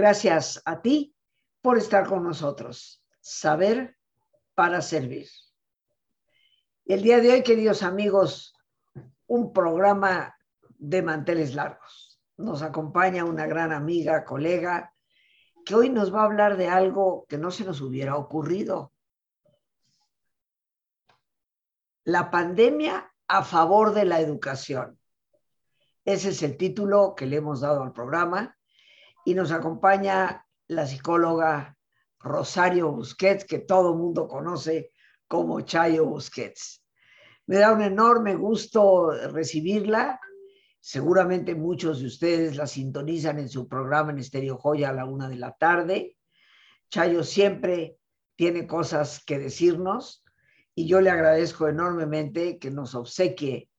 Gracias a ti por estar con nosotros. Saber para servir. El día de hoy, queridos amigos, un programa de manteles largos. Nos acompaña una gran amiga, colega, que hoy nos va a hablar de algo que no se nos hubiera ocurrido. La pandemia a favor de la educación. Ese es el título que le hemos dado al programa y nos acompaña la psicóloga Rosario Busquets, que todo el mundo conoce como Chayo Busquets. Me da un enorme gusto recibirla. Seguramente muchos de ustedes la sintonizan en su programa en Estéreo Joya a la una de la tarde. Chayo siempre tiene cosas que decirnos y yo le agradezco enormemente que nos obsequie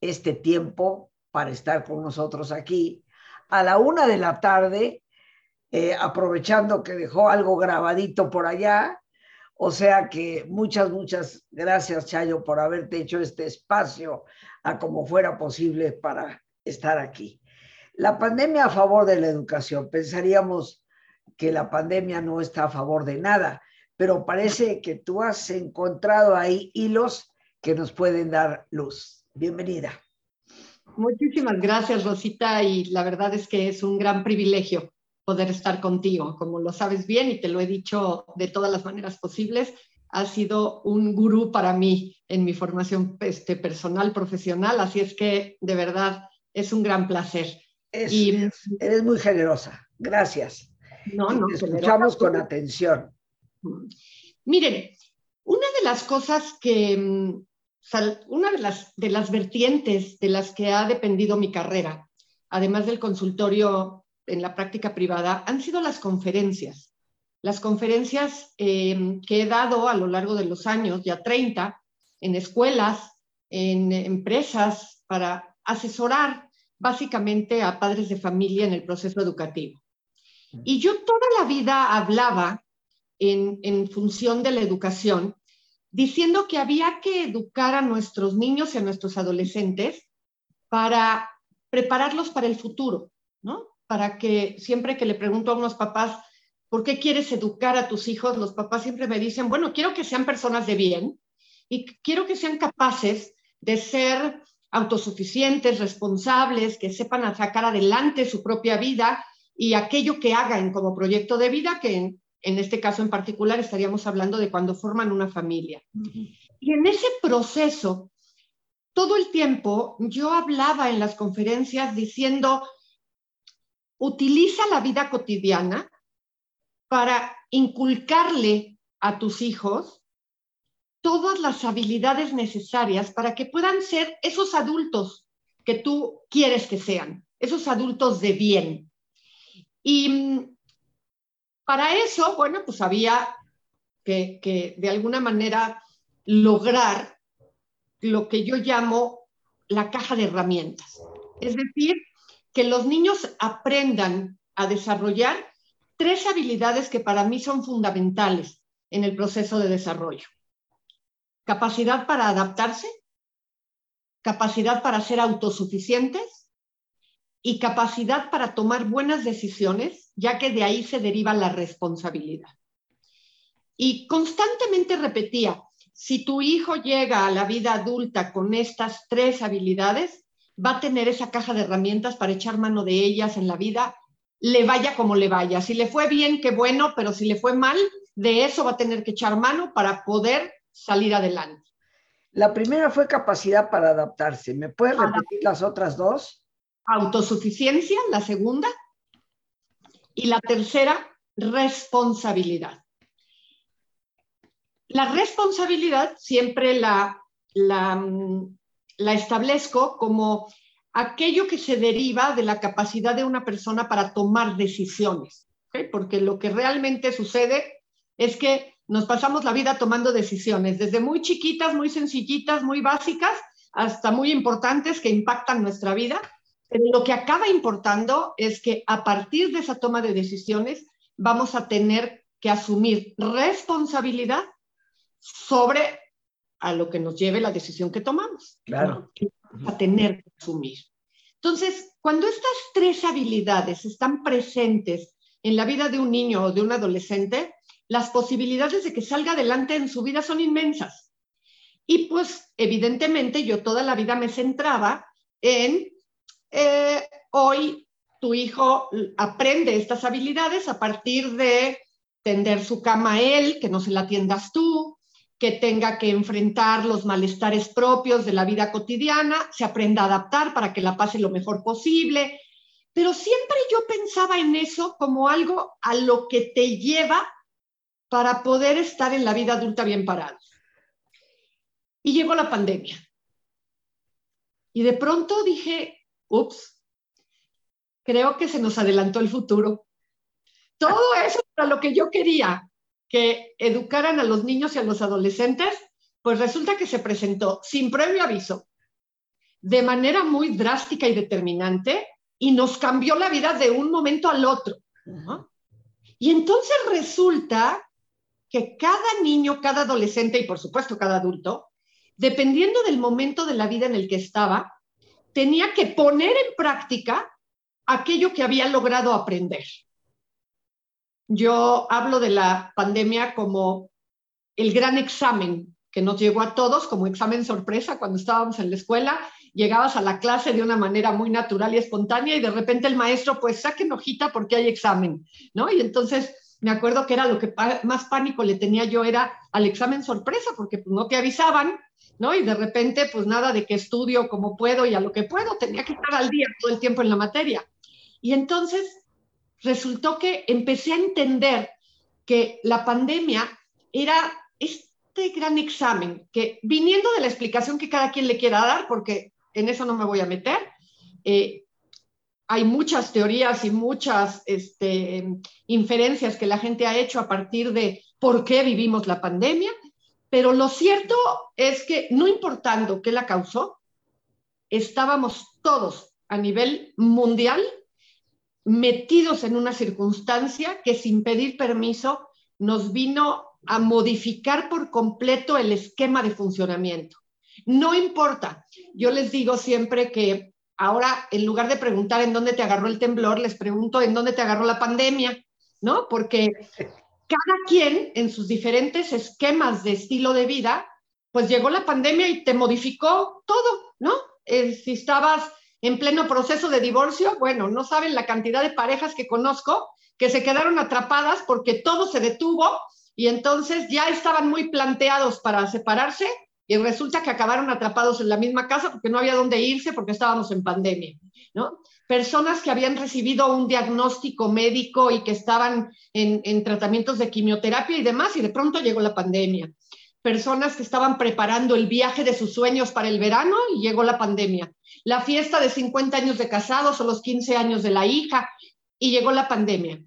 este tiempo para estar con nosotros aquí a la una de la tarde, eh, aprovechando que dejó algo grabadito por allá. O sea que muchas, muchas gracias, Chayo, por haberte hecho este espacio a como fuera posible para estar aquí. La pandemia a favor de la educación. Pensaríamos que la pandemia no está a favor de nada, pero parece que tú has encontrado ahí hilos que nos pueden dar luz. Bienvenida. Muchísimas gracias, Rosita, y la verdad es que es un gran privilegio poder estar contigo. Como lo sabes bien y te lo he dicho de todas las maneras posibles, has sido un gurú para mí en mi formación este, personal, profesional, así es que de verdad es un gran placer. y, eres muy generosa, gracias. No, no, te escuchamos con atención. Miren, una de las cosas que mm, una de las, de las vertientes de las que ha dependido mi carrera, además del consultorio en la práctica privada, han sido las conferencias. Las conferencias em, que he dado a lo largo de los años, ya 30, en escuelas, en empresas, para asesorar básicamente a padres de familia en el proceso educativo. Y yo toda la vida hablaba en, en función de la educación diciendo que había que educar a nuestros niños y a nuestros adolescentes para prepararlos para el futuro, ¿no? Para que siempre que le pregunto a unos papás, ¿por qué quieres educar a tus hijos? Los papás siempre me dicen, bueno, quiero que sean personas de bien y quiero que sean capaces de ser autosuficientes, responsables, que sepan sacar adelante su propia vida y aquello que hagan como proyecto de vida, que en este caso en particular estaríamos hablando de cuando forman una familia. Y en ese proceso, todo el tiempo yo hablaba en las conferencias diciendo, utiliza la vida cotidiana para inculcarle a tus hijos todas las habilidades necesarias para que puedan ser esos adultos que tú quieres que sean, esos adultos de bien. Y para eso, bueno, pues había que, de alguna manera lograr lo que yo llamo la caja de herramientas. Es decir, que los niños aprendan a desarrollar tres habilidades que para mí son fundamentales en el proceso de desarrollo. Capacidad para adaptarse, capacidad para ser autosuficientes y capacidad para tomar buenas decisiones, ya que de ahí se deriva la responsabilidad. Y constantemente repetía, si tu hijo llega a la vida adulta con estas tres habilidades, va a tener esa caja de herramientas para echar mano de ellas en la vida, le vaya como le vaya. Si le fue bien, qué bueno, pero si le fue mal, de eso va a tener que echar mano para poder salir adelante. La primera fue capacidad para adaptarse. ¿Me puedes repetir las otras dos? Autosuficiencia, la segunda, y la tercera, responsabilidad. La responsabilidad siempre la, la, establezco como aquello que se deriva de la capacidad de una persona para tomar decisiones, porque lo que realmente sucede es que nos pasamos la vida tomando decisiones, desde muy chiquitas, muy sencillitas, muy básicas, hasta muy importantes que impactan nuestra vida, lo que acaba importando es que a partir de esa toma de decisiones vamos a tener que asumir responsabilidad sobre a lo que nos lleve la decisión que tomamos. Claro. A tener que asumir. Entonces, cuando estas tres habilidades están presentes en la vida de un niño o de un adolescente, las posibilidades de que salga adelante en su vida son inmensas. Y pues evidentemente yo toda la vida me centraba en, eh, hoy tu hijo aprende estas habilidades a partir de tender su cama a él, que no se la tiendas tú, que tenga que enfrentar los malestares propios de la vida cotidiana, se aprenda a adaptar para que la pase lo mejor posible. Pero siempre yo pensaba en eso como algo a lo que te lleva para poder estar en la vida adulta bien parado. Y llegó la pandemia. Y de pronto dije, ups, creo que se nos adelantó el futuro. Todo eso para lo que yo quería, que educaran a los niños y a los adolescentes, pues resulta que se presentó sin previo aviso, de manera muy drástica y determinante, y nos cambió la vida de un momento al otro. Y entonces resulta que cada niño, cada adolescente y por supuesto cada adulto, dependiendo del momento de la vida en el que estaba, tenía que poner en práctica aquello que había logrado aprender. Yo hablo de la pandemia como el gran examen que nos llegó a todos como examen sorpresa cuando estábamos en la escuela. Llegabas a la clase de una manera muy natural y espontánea y de repente el maestro, pues saquen hojita porque hay examen, ¿no? Y entonces me acuerdo que era lo que más pánico le tenía yo era al examen sorpresa porque pues, no te avisaban, ¿no? Y de repente, pues nada de que estudio como puedo y a lo que puedo, tenía que estar al día todo el tiempo en la materia. Y entonces resultó que empecé a entender que la pandemia era este gran examen, que viniendo de la explicación que cada quien le quiera dar, porque en eso no me voy a meter, eh, hay muchas teorías y muchas este, inferencias que la gente ha hecho a partir de por qué vivimos la pandemia, pero lo cierto es que no importando qué la causó, estábamos todos a nivel mundial metidos en una circunstancia que sin pedir permiso nos vino a modificar por completo el esquema de funcionamiento. No importa, yo les digo siempre que ahora en lugar de preguntar en dónde te agarró el temblor, les pregunto en dónde te agarró la pandemia, ¿no? Porque cada quien en sus diferentes esquemas de estilo de vida, pues llegó la pandemia y te modificó todo, ¿no? Eh, si estabas en pleno proceso de divorcio, bueno, no saben la cantidad de parejas que conozco que se quedaron atrapadas porque todo se detuvo y entonces ya estaban muy planteados para separarse y resulta que acabaron atrapados en la misma casa porque no había dónde irse porque estábamos en pandemia, ¿no? Personas que habían recibido un diagnóstico médico y que estaban en, en tratamientos de quimioterapia y demás y de pronto llegó la pandemia. Personas que estaban preparando el viaje de sus sueños para el verano y llegó la pandemia la fiesta de 50 años de casados o los 15 años de la hija y llegó la pandemia.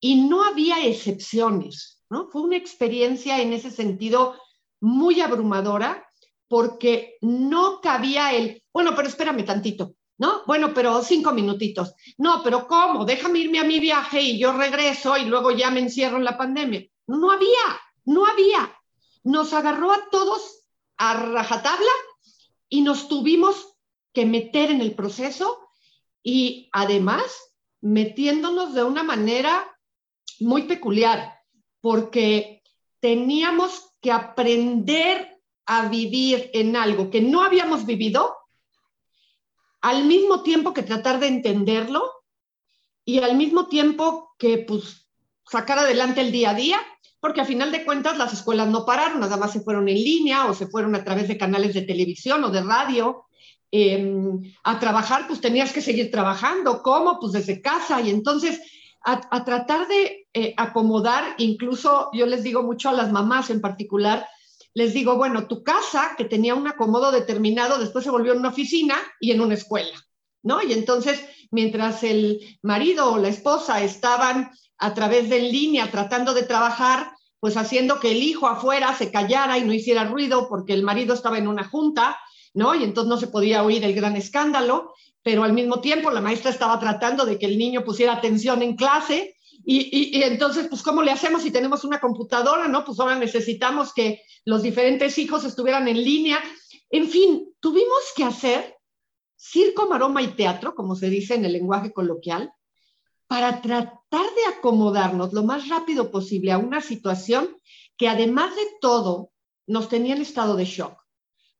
Y no había excepciones, ¿no? Fue una experiencia en ese sentido muy abrumadora porque no cabía el, bueno, pero espérame tantito, ¿no? Bueno, pero cinco minutitos. No, pero ¿cómo? Déjame irme a mi viaje y yo regreso y luego ya me encierro en la pandemia. No había, no había. Nos agarró a todos a rajatabla y nos tuvimos que meter en el proceso y además metiéndonos de una manera muy peculiar, porque teníamos que aprender a vivir en algo que no habíamos vivido, al mismo tiempo que tratar de entenderlo y al mismo tiempo que pues sacar adelante el día a día, porque a final de cuentas las escuelas no pararon, nada más se fueron en línea o se fueron a través de canales de televisión o de radio Em, a trabajar, pues tenías que seguir trabajando. ¿Cómo? Pues desde casa. Y entonces, a, tratar de eh, acomodar, incluso yo les digo mucho a las mamás en particular, les digo, bueno, tu casa, que tenía un acomodo determinado, después se volvió en una oficina y en una escuela, ¿no? Y entonces, mientras el marido o la esposa estaban a través de línea tratando de trabajar, pues haciendo que el hijo afuera se callara y no hiciera ruido porque el marido estaba en una junta, ¿no? Y entonces no se podía oír el gran escándalo, pero al mismo tiempo la maestra estaba tratando de que el niño pusiera atención en clase y, entonces, pues, ¿cómo le hacemos si tenemos una computadora, no? Pues ahora necesitamos que los diferentes hijos estuvieran en línea. En fin, tuvimos que hacer circo, maroma y teatro, como se dice en el lenguaje coloquial, para tratar de acomodarnos lo más rápido posible a una situación que además de todo nos tenía en estado de shock,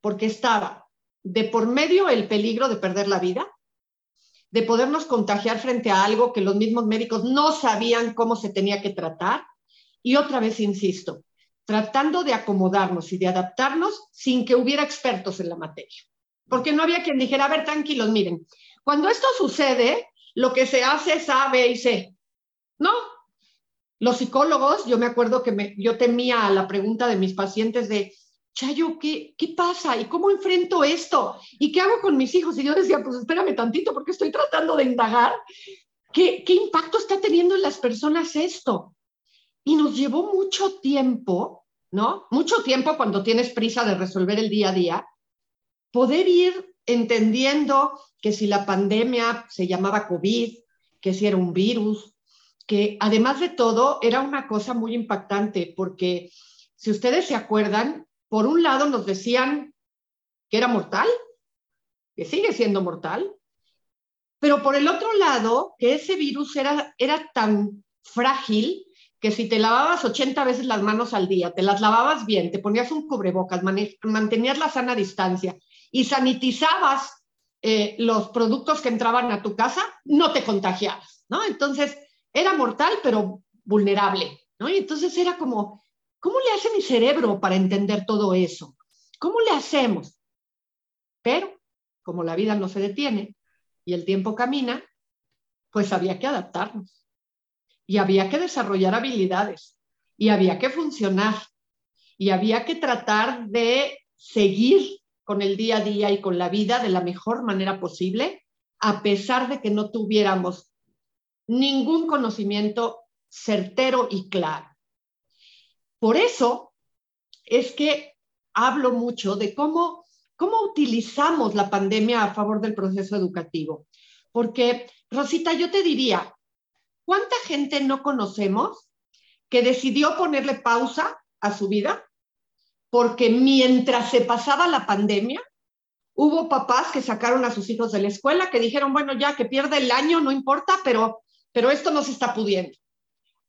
porque estaba de por medio el peligro de perder la vida, de podernos contagiar frente a algo que los mismos médicos no sabían cómo se tenía que tratar. Y otra vez, insisto, tratando de acomodarnos y de adaptarnos sin que hubiera expertos en la materia. Porque no había quien dijera, a ver, tranquilos, miren, cuando esto sucede, lo que se hace es A, B y C. No. Los psicólogos, yo me acuerdo que yo temía la pregunta de mis pacientes de, Chayo, ¿qué, ¿qué pasa? ¿Y cómo enfrento esto? ¿Y qué hago con mis hijos? Y yo decía, pues espérame tantito porque estoy tratando de indagar. ¿Qué, qué impacto está teniendo en las personas esto? Y nos llevó mucho tiempo, ¿no? Mucho tiempo cuando tienes prisa de resolver el día a día, poder ir entendiendo que si la pandemia se llamaba COVID, que si era un virus, que además de todo era una cosa muy impactante porque si ustedes se acuerdan, por un lado nos decían que era mortal, que sigue siendo mortal, pero por el otro lado, que ese virus era, era tan frágil que si te lavabas 80 veces las manos al día, te las lavabas bien, te ponías un cubrebocas, mantenías la sana distancia y sanitizabas eh, los productos que entraban a tu casa, no te contagiabas, ¿no? Entonces, era mortal, pero vulnerable, ¿no? Y entonces era como, ¿Cómo le hace mi cerebro para entender todo eso? ¿Cómo le hacemos? Pero, como la vida no se detiene y el tiempo camina, pues había que adaptarnos y había que desarrollar habilidades y había que funcionar y había que tratar de seguir con el día a día y con la vida de la mejor manera posible, a pesar de que no tuviéramos ningún conocimiento certero y claro. Por eso es que hablo mucho de cómo, cómo utilizamos la pandemia a favor del proceso educativo. Porque, Rosita, yo te diría, ¿cuánta gente no conocemos que decidió ponerle pausa a su vida? Porque mientras se pasaba la pandemia, hubo papás que sacaron a sus hijos de la escuela, que dijeron, bueno, ya que pierde el año, no importa, pero, pero esto no se está pudiendo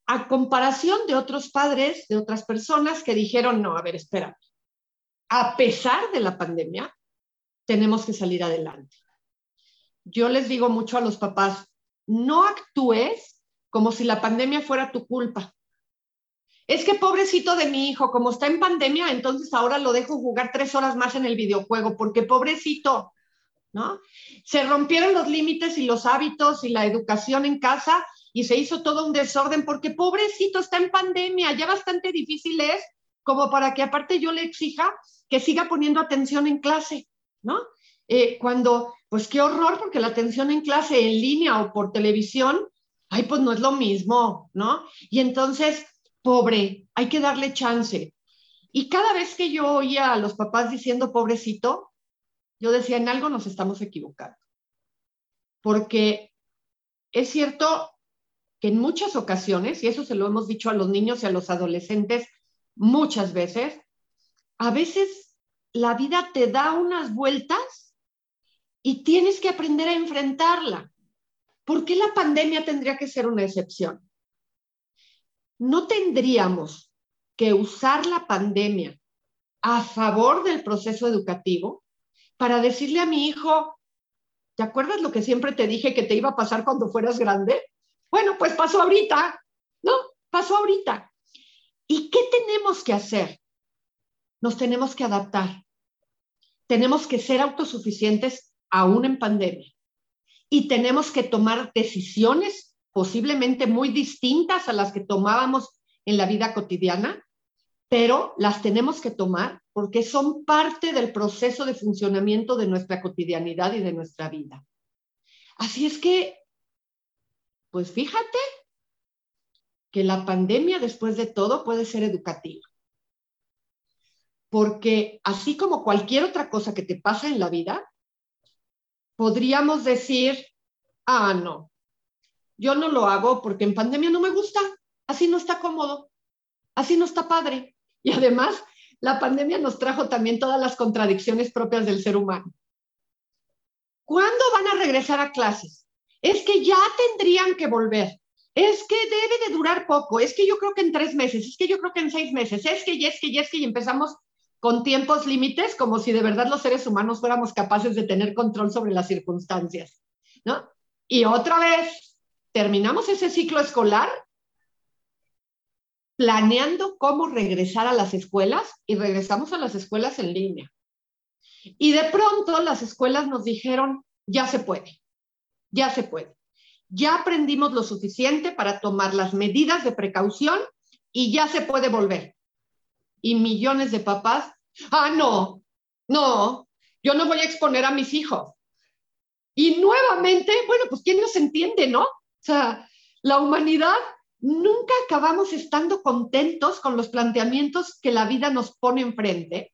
a comparación de otros padres, de otras personas que dijeron, no, a ver, a pesar de la pandemia, tenemos que salir adelante. Yo les digo mucho a los papás, no actúes como si la pandemia fuera tu culpa. Es que pobrecito de mi hijo, como está en pandemia, entonces ahora lo dejo jugar tres horas más en el videojuego, porque pobrecito, ¿no? Se rompieron los límites y los hábitos y la educación en casa y se hizo todo un desorden porque pobrecito está en pandemia, ya bastante difícil es como para que aparte yo le exija que siga poniendo atención en clase, ¿no? Eh, cuando, pues qué horror, porque la atención en clase en línea o por televisión, ay, pues no es lo mismo, ¿no? Y entonces, pobre, hay que darle chance. Y cada vez que yo oía a los papás diciendo pobrecito, yo decía, en algo nos estamos equivocando. Porque es cierto, que en muchas ocasiones, y eso se lo hemos dicho a los niños y a los adolescentes muchas veces, a veces la vida te da unas vueltas y tienes que aprender a enfrentarla. ¿Por qué la pandemia tendría que ser una excepción? No tendríamos que usar la pandemia a favor del proceso educativo para decirle a mi hijo, ¿te acuerdas lo que siempre te dije que te iba a pasar cuando fueras grande? Bueno, pues pasó ahorita, ¿no? Pasó ahorita. ¿Y qué tenemos que hacer? Nos tenemos que adaptar. Tenemos que ser autosuficientes aún en pandemia. Y tenemos que tomar decisiones posiblemente muy distintas a las que tomábamos en la vida cotidiana, pero las tenemos que tomar porque son parte del proceso de funcionamiento de nuestra cotidianidad y de nuestra vida. Así es que pues fíjate que la pandemia después de todo puede ser educativa. Porque así como cualquier otra cosa que te pasa en la vida, podríamos decir, ah, no, yo no lo hago porque en pandemia no me gusta, así no está cómodo, así no está padre. Y además, la pandemia nos trajo también todas las contradicciones propias del ser humano. ¿Cuándo van a regresar a clases? Es que ya tendrían que volver, es que debe de durar poco, es que yo creo que en tres meses, es que yo creo que en seis meses, es que ya, es que ya, es que y empezamos con tiempos límites como si de verdad los seres humanos fuéramos capaces de tener control sobre las circunstancias, ¿no? Y otra vez, terminamos ese ciclo escolar planeando cómo regresar a las escuelas y regresamos a las escuelas en línea. Y de pronto las escuelas nos dijeron, ya se puede, ya se puede. Ya aprendimos lo suficiente para tomar las medidas de precaución y ya se puede volver. Y millones de papás, ah, no, no, yo no voy a exponer a mis hijos. Y nuevamente, bueno, pues ¿quién nos entiende, no? O sea, la humanidad nunca acabamos estando contentos con los planteamientos que la vida nos pone enfrente,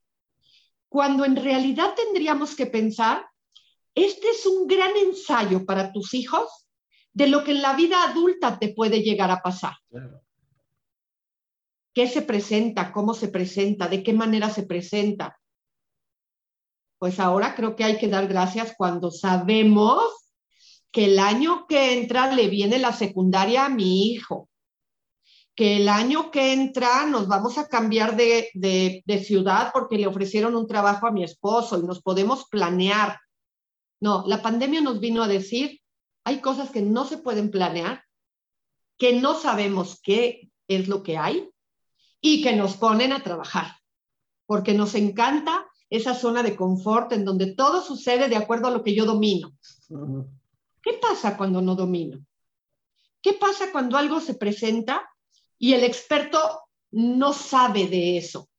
cuando en realidad tendríamos que pensar, este es un gran ensayo para tus hijos de lo que en la vida adulta te puede llegar a pasar. ¿Qué se presenta? ¿Cómo se presenta? ¿De qué manera se presenta? Pues ahora creo que hay que dar gracias cuando sabemos que el año que entra le viene la secundaria a mi hijo, que el año que entra nos vamos a cambiar de, de, ciudad porque le ofrecieron un trabajo a mi esposo y nos podemos planear. No, la pandemia nos vino a decir, hay cosas que no se pueden planear, que no sabemos qué es lo que hay y que nos ponen a trabajar, porque nos encanta esa zona de confort en donde todo sucede de acuerdo a lo que yo domino. ¿Qué pasa cuando no domino? ¿Qué pasa cuando algo se presenta y el experto no sabe de eso.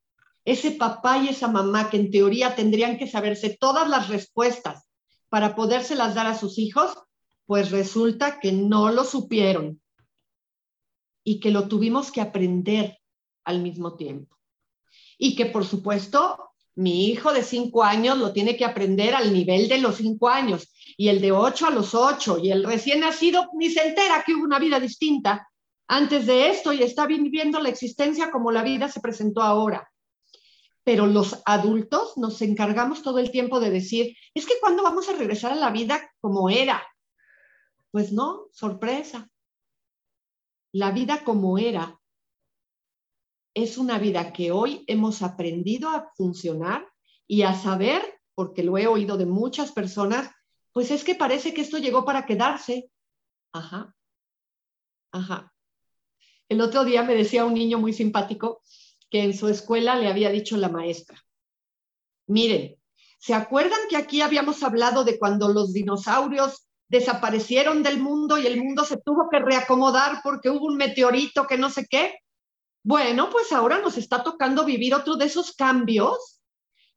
Ese papá y esa mamá que en teoría tendrían que saberse todas las respuestas para podérselas dar a sus hijos, pues resulta que no lo supieron y que lo tuvimos que aprender al mismo tiempo. Y que por supuesto mi hijo de cinco años lo tiene que aprender al nivel de los cinco años y el de ocho a los ocho y el recién nacido ni se entera que hubo una vida distinta antes de esto y está viviendo la existencia como la vida se presentó ahora. Pero los adultos nos encargamos todo el tiempo de decir, es que cuando vamos a regresar a la vida como era. Pues no, sorpresa. La vida como era es una vida que hoy hemos aprendido a funcionar y a saber, porque lo he oído de muchas personas, pues es que parece que esto llegó para quedarse. Ajá, ajá. El otro día me decía un niño muy simpático que en su escuela le había dicho la maestra, miren, ¿se acuerdan que aquí habíamos hablado de cuando los dinosaurios desaparecieron del mundo y el mundo se tuvo que reacomodar porque hubo un meteorito que no sé qué? Bueno, pues ahora nos está tocando vivir otro de esos cambios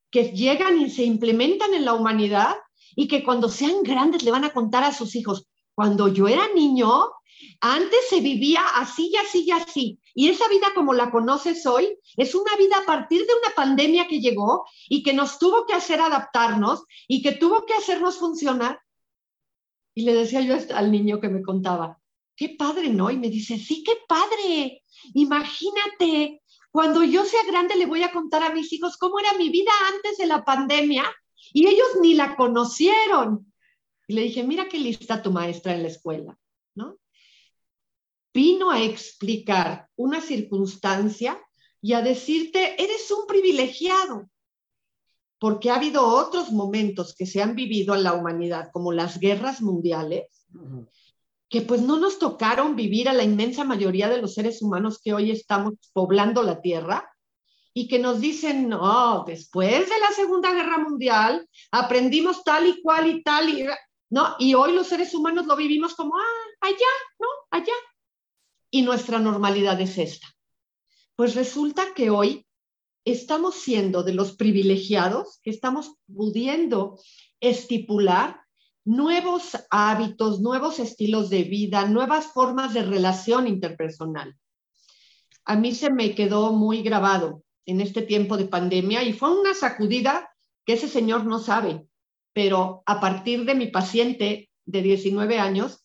que llegan y se implementan en la humanidad y que cuando sean grandes le van a contar a sus hijos. Cuando yo era niño, antes se vivía así y así y así. Y esa vida como la conoces hoy es una vida a partir de una pandemia que llegó y que nos tuvo que hacer adaptarnos y que tuvo que hacernos funcionar. Y le decía yo al niño que me contaba, qué padre, ¿no? Y me dice, sí, qué padre. Imagínate, cuando yo sea grande le voy a contar a mis hijos cómo era mi vida antes de la pandemia y ellos ni la conocieron. Y le dije, mira qué lista tu maestra en la escuela. Vino a explicar una circunstancia y a decirte, eres un privilegiado, porque ha habido otros momentos que se han vivido en la humanidad, como las guerras mundiales, que pues no nos tocaron vivir a la inmensa mayoría de los seres humanos que hoy estamos poblando la Tierra, y que nos dicen, no, después de la Segunda Guerra Mundial aprendimos tal y cual y tal, y, ¿no? Y hoy los seres humanos lo vivimos como, ah, allá, ¿no? Allá y nuestra normalidad es esta. Pues resulta que hoy estamos siendo de los privilegiados que estamos pudiendo estipular nuevos hábitos, nuevos estilos de vida, nuevas formas de relación interpersonal. A mí se me quedó muy grabado en este tiempo de pandemia y fue una sacudida que ese señor no sabe, pero a partir de mi paciente de 19 años,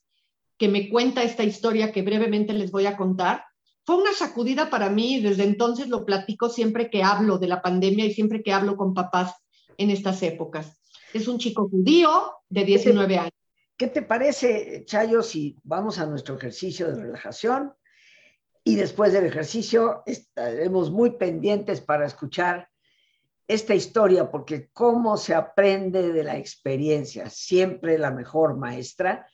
que me cuenta esta historia que brevemente les voy a contar, fue una sacudida para mí y desde entonces lo platico siempre que hablo de la pandemia y siempre que hablo con papás en estas épocas. Es un chico judío de 19 años. ¿Qué te parece, Chayo, si vamos a nuestro ejercicio de relajación? Y después del ejercicio estaremos muy pendientes para escuchar esta historia, porque cómo se aprende de la experiencia, siempre la mejor maestra.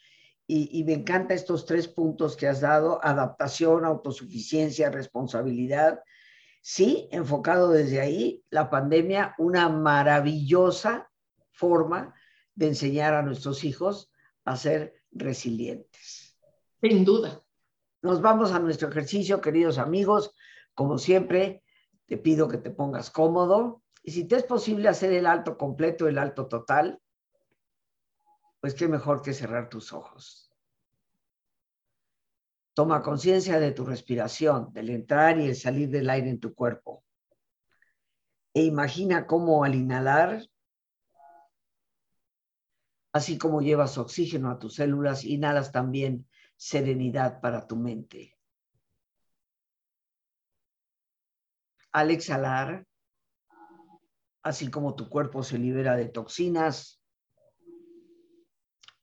Y, me encantan estos tres puntos que has dado, adaptación, autosuficiencia, responsabilidad. Sí, enfocado desde ahí, la pandemia, una maravillosa forma de enseñar a nuestros hijos a ser resilientes. Sin duda. Nos vamos a nuestro ejercicio, queridos amigos. Como siempre, te pido que te pongas cómodo y si te es posible hacer el alto completo, el alto total, pues qué mejor que cerrar tus ojos. Toma conciencia de tu respiración, del entrar y el salir del aire en tu cuerpo. E imagina cómo al inhalar, así como llevas oxígeno a tus células, inhalas también serenidad para tu mente. Al exhalar, así como tu cuerpo se libera de toxinas,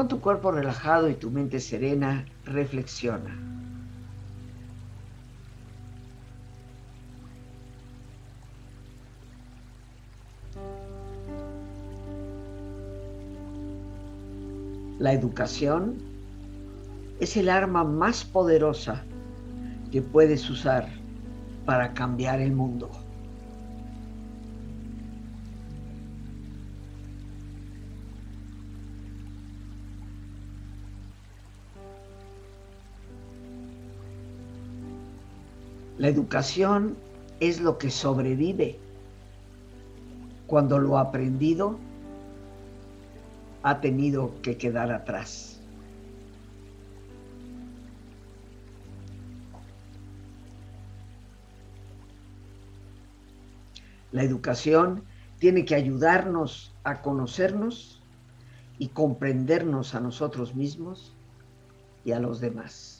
Con tu cuerpo relajado y tu mente serena, reflexiona. La educación es el arma más poderosa que puedes usar para cambiar el mundo. La educación es lo que sobrevive cuando lo aprendido ha tenido que quedar atrás. La educación tiene que ayudarnos a conocernos y comprendernos a nosotros mismos y a los demás.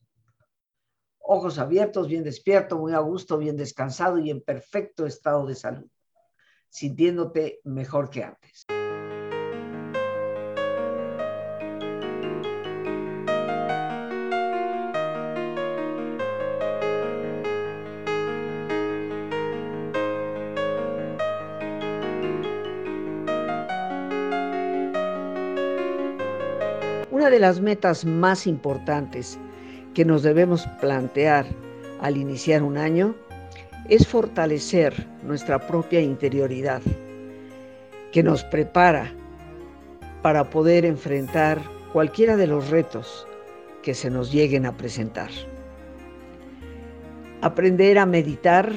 ojos abiertos, bien despierto, muy a gusto, bien descansado y en perfecto estado de salud, sintiéndote mejor que antes. Una de las metas más importantes que nos debemos plantear al iniciar un año es fortalecer nuestra propia interioridad, que nos prepara para poder enfrentar cualquiera de los retos que se nos lleguen a presentar. Aprender a meditar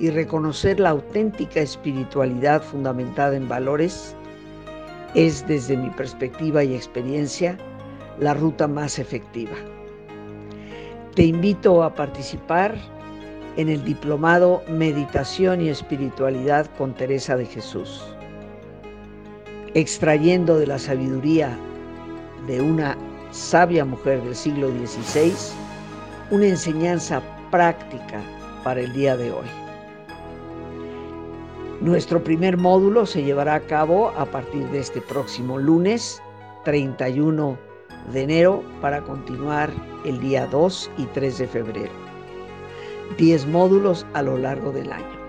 y reconocer la auténtica espiritualidad fundamentada en valores es, desde mi perspectiva y experiencia, la ruta más efectiva. Te invito a participar en el diplomado Meditación y Espiritualidad con Teresa de Jesús, extrayendo de la sabiduría de una sabia mujer del siglo XVI una enseñanza práctica para el día de hoy. Nuestro primer módulo se llevará a cabo a partir de este próximo lunes 31 de enero para continuar el día 2 y 3 de febrero. 10 módulos a lo largo del año.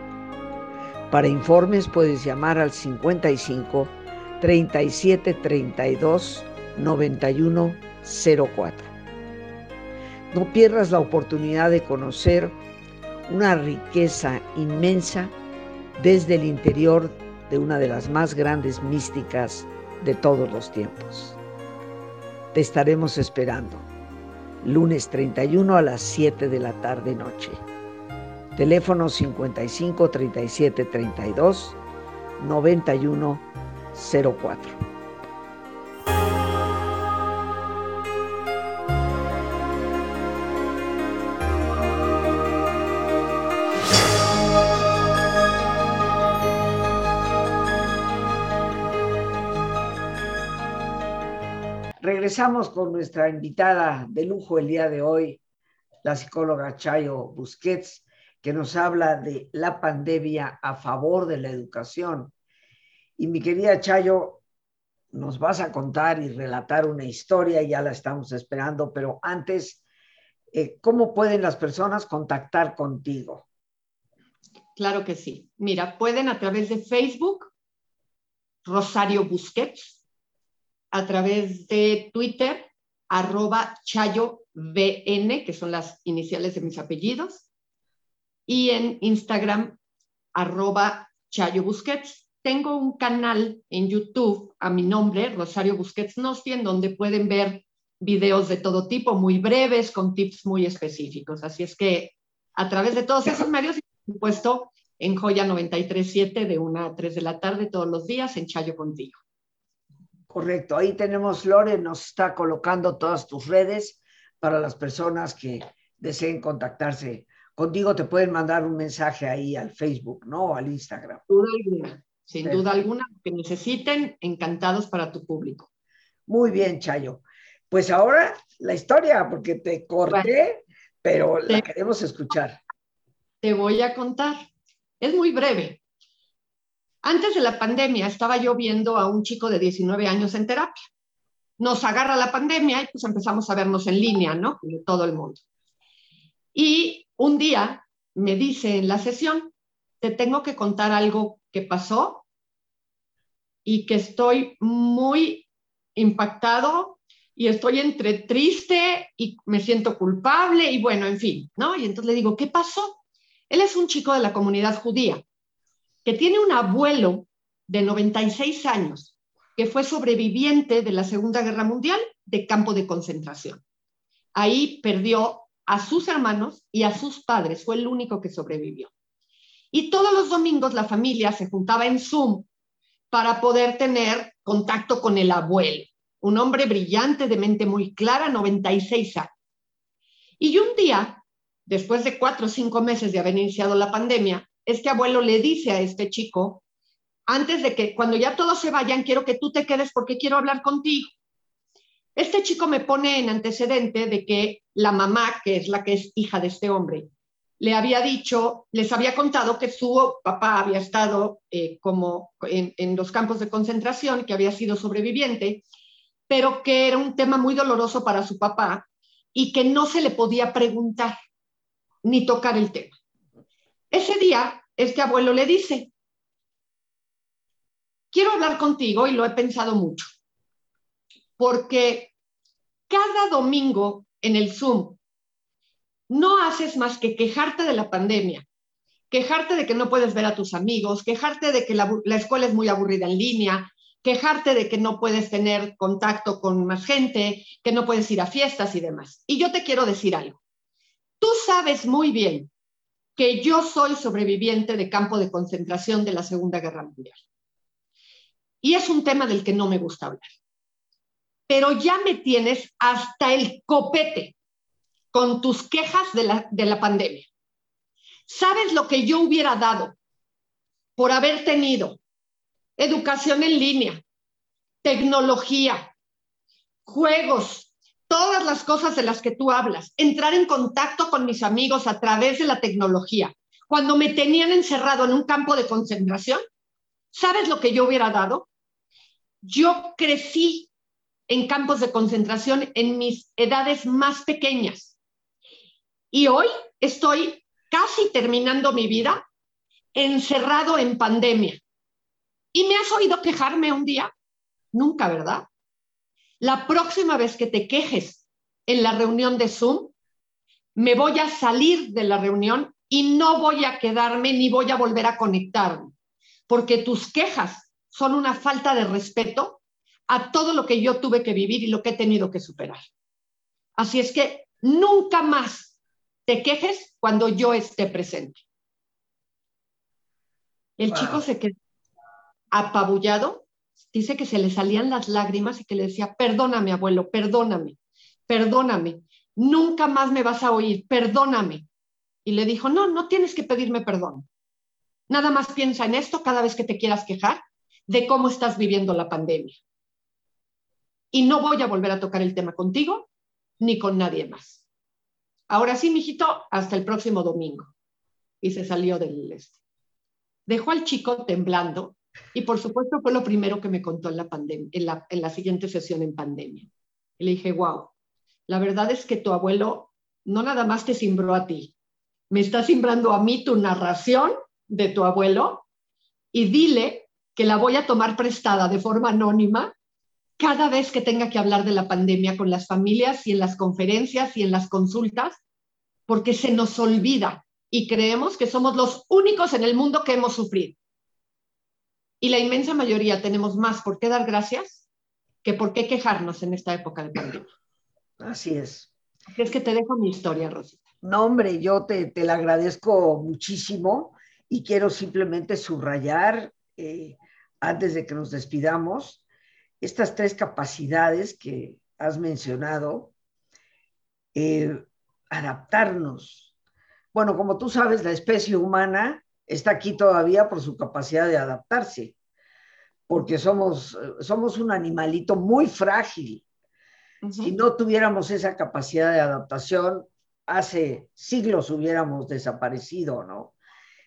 Para informes puedes llamar al 55 37 32 91 04. No pierdas la oportunidad de conocer una riqueza inmensa desde el interior de una de las más grandes místicas de todos los tiempos. Te estaremos esperando. Lunes 31 a las 7 de la tarde noche. Teléfono 55 37 32 91 04. Regresamos con nuestra invitada de lujo el día de hoy, la psicóloga Chayo Busquets, que nos habla de la pandemia a favor de la educación. Y mi querida Chayo, nos vas a contar y relatar una historia, ya la estamos esperando, pero antes, eh, ¿cómo pueden las personas contactar contigo? Claro que sí. Mira, pueden a través de Facebook, Rosario Busquets, a través de Twitter, arroba Chayo VN, que son las iniciales de mis apellidos, y en Instagram, arroba Chayo Busquets. Tengo un canal en YouTube a mi nombre, Rosario Busquets Nosti, en donde pueden ver videos de todo tipo, muy breves, con tips muy específicos. Así es que a través de todos esos medios, por supuesto, en Joya 937 de 1 a 3 de la tarde todos los días en Chayo Contigo. Correcto, ahí tenemos Lore, nos está colocando todas tus redes para las personas que deseen contactarse contigo te pueden mandar un mensaje ahí al Facebook, ¿no? O al Instagram. Sin duda alguna, que necesiten, encantados para tu público. Muy bien, Chayo. Pues ahora la historia, porque te corté, pero la queremos escuchar. Te voy a contar. Es muy breve. Antes de la pandemia estaba yo viendo a un chico de 19 años en terapia. Nos agarra la pandemia y pues empezamos a vernos en línea, ¿no? De todo el mundo. Y un día me dice en la sesión, te tengo que contar algo que pasó y que estoy muy impactado y estoy entre triste y me siento culpable y bueno, en fin, ¿no? Y entonces le digo, ¿qué pasó? Él es un chico de la comunidad judía que tiene un abuelo de 96 años que fue sobreviviente de la Segunda Guerra Mundial de campo de concentración. Ahí perdió a sus hermanos y a sus padres. Fue el único que sobrevivió. Y todos los domingos la familia se juntaba en Zoom para poder tener contacto con el abuelo, un hombre brillante, de mente muy clara, 96 años. Y un día, después de cuatro o cinco meses de haber iniciado la pandemia, este abuelo le dice a este chico, antes de que cuando ya todos se vayan, quiero que tú te quedes porque quiero hablar contigo. Este chico me pone en antecedente de que la mamá, que es la que es hija de este hombre, le había dicho, les había contado que su papá había estado eh, como en, en, los campos de concentración, que había sido sobreviviente, pero que era un tema muy doloroso para su papá y que no se le podía preguntar ni tocar el tema. Ese día, este abuelo le dice, quiero hablar contigo y lo he pensado mucho porque cada domingo en el Zoom no haces más que quejarte de la pandemia, quejarte de que no puedes ver a tus amigos, quejarte de que la, escuela es muy aburrida en línea, quejarte de que no puedes tener contacto con más gente, que no puedes ir a fiestas y demás. Y yo te quiero decir algo. Tú sabes muy bien que yo soy sobreviviente de campo de concentración de la Segunda Guerra Mundial. Y es un tema del que no me gusta hablar pero ya me tienes hasta el copete con tus quejas de la, de la pandemia. ¿Sabes lo que yo hubiera dado por haber tenido educación en línea, tecnología, juegos, todas las cosas de las que tú hablas, entrar en contacto con mis amigos a través de la tecnología, cuando me tenían encerrado en un campo de concentración? ¿Sabes lo que yo hubiera dado? Yo crecí en campos de concentración en mis edades más pequeñas. Y hoy estoy casi terminando mi vida encerrado en pandemia. ¿Y me has oído quejarme un día? Nunca, ¿verdad? La próxima vez que te quejes en la reunión de Zoom, me voy a salir de la reunión y no voy a quedarme ni voy a volver a conectarme, porque tus quejas son una falta de respeto a todo lo que yo tuve que vivir y lo que he tenido que superar. Así es que nunca más te quejes cuando yo esté presente. El chico se quedó apabullado, dice que se le salían las lágrimas y que le decía, perdóname, abuelo, perdóname, perdóname, nunca más me vas a oír, perdóname. Y le dijo, no, no tienes que pedirme perdón. Nada más piensa en esto cada vez que te quieras quejar de cómo estás viviendo la pandemia. Y no voy a volver a tocar el tema contigo ni con nadie más. Ahora sí, mijito, hasta el próximo domingo. Y se salió del este. Dejó al chico temblando y por supuesto fue lo primero que me contó en la, pandemia, en la, en la siguiente sesión en pandemia. Y le dije, wow, la verdad es que tu abuelo no nada más te simbró a ti, me está simbrando a mí tu narración de tu abuelo y dile que la voy a tomar prestada de forma anónima cada vez que tenga que hablar de la pandemia con las familias y en las conferencias y en las consultas, porque se nos olvida y creemos que somos los únicos en el mundo que hemos sufrido. Y la inmensa mayoría tenemos más por qué dar gracias que por qué quejarnos en esta época de pandemia. Así es. Es que te dejo mi historia, Rosita. No, hombre, yo te, te la agradezco muchísimo y quiero simplemente subrayar, eh, antes de que nos despidamos, estas tres capacidades que has mencionado. Eh, adaptarnos. Bueno, como tú sabes, la especie humana está aquí todavía por su capacidad de adaptarse, porque somos, somos un animalito muy frágil. Si no tuviéramos esa capacidad de adaptación, hace siglos hubiéramos desaparecido, ¿no?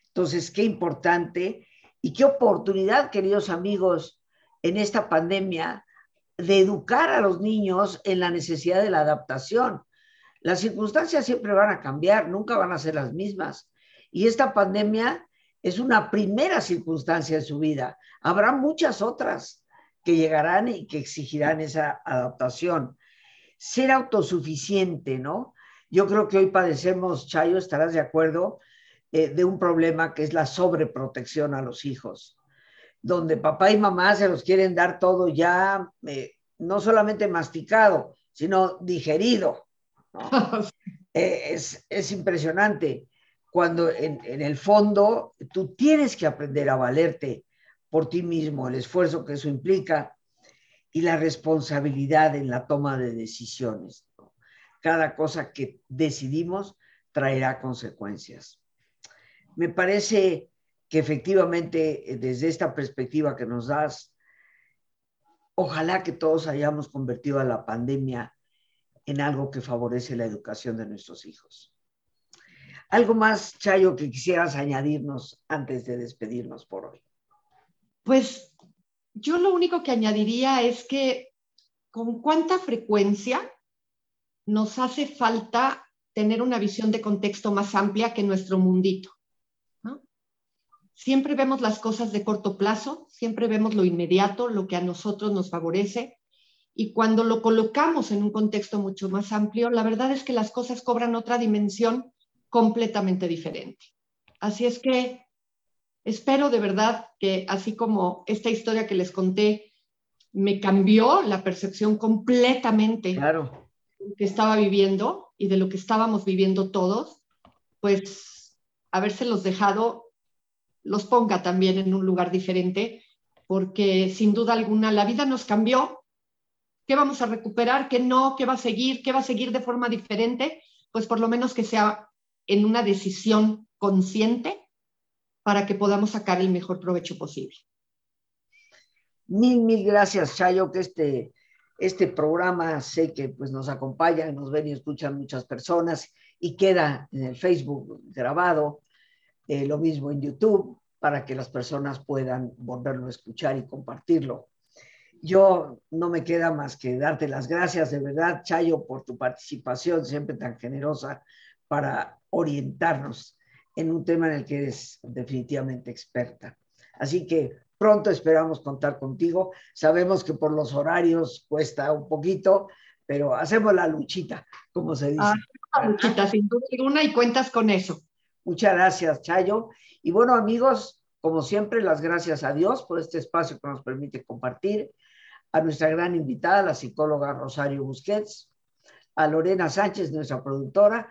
Entonces, qué importante y qué oportunidad, queridos amigos, en esta pandemia de educar a los niños en la necesidad de la adaptación. Las circunstancias siempre van a cambiar, nunca van a ser las mismas. Y esta pandemia es una primera circunstancia en su vida. Habrá muchas otras que llegarán y que exigirán esa adaptación. Ser autosuficiente, ¿no? Yo creo que hoy padecemos, Chayo, estarás de acuerdo, eh, de un problema que es la sobreprotección a los hijos, donde papá y mamá se los quieren dar todo ya, eh, no solamente masticado, sino digerido. Eh, es, es impresionante cuando en, el fondo tú tienes que aprender a valerte por ti mismo, el esfuerzo que eso implica y la responsabilidad en la toma de decisiones. Cada cosa que decidimos traerá consecuencias. Me parece que efectivamente eh, desde esta perspectiva que nos das, ojalá que todos hayamos convertido a la pandemia en algo que favorece la educación de nuestros hijos. ¿Algo más, Chayo, que quisieras añadirnos antes de despedirnos por hoy? Pues yo lo único que añadiría es que con cuánta frecuencia nos hace falta tener una visión de contexto más amplia que nuestro mundito. Siempre vemos las cosas de corto plazo, siempre vemos lo inmediato, lo que a nosotros nos favorece, y cuando lo colocamos en un contexto mucho más amplio, la verdad es que las cosas cobran otra dimensión completamente diferente. Así es que espero de verdad que así como esta historia que les conté me cambió la percepción completamente claro. de lo que estaba viviendo y de lo que estábamos viviendo todos, pues habérselos dejado los ponga también en un lugar diferente, porque sin duda alguna la vida nos cambió. ¿Qué vamos a recuperar? ¿Qué no? ¿Qué va a seguir? ¿Qué va a seguir de forma diferente? Pues por lo menos que sea en una decisión consciente para que podamos sacar el mejor provecho posible. Mil, mil gracias, Chayo, que este, este programa sé que pues, nos acompañan, nos ven y escuchan muchas personas y queda en el Facebook grabado, eh, lo mismo en YouTube, para que las personas puedan volverlo a escuchar y compartirlo. Yo no me queda más que darte las gracias de verdad, Chayo, por tu participación siempre tan generosa para orientarnos en un tema en el que eres definitivamente experta. Así que pronto esperamos contar contigo. Sabemos que por los horarios cuesta un poquito, pero hacemos la luchita, como se dice. Ah, la luchita, sin duda alguna, y cuentas con eso. Muchas gracias, Chayo. Y bueno, amigos, como siempre, las gracias a Dios por este espacio que nos permite compartir, a nuestra gran invitada, la psicóloga Rosario Busquets, a Lorena Sánchez, nuestra productora,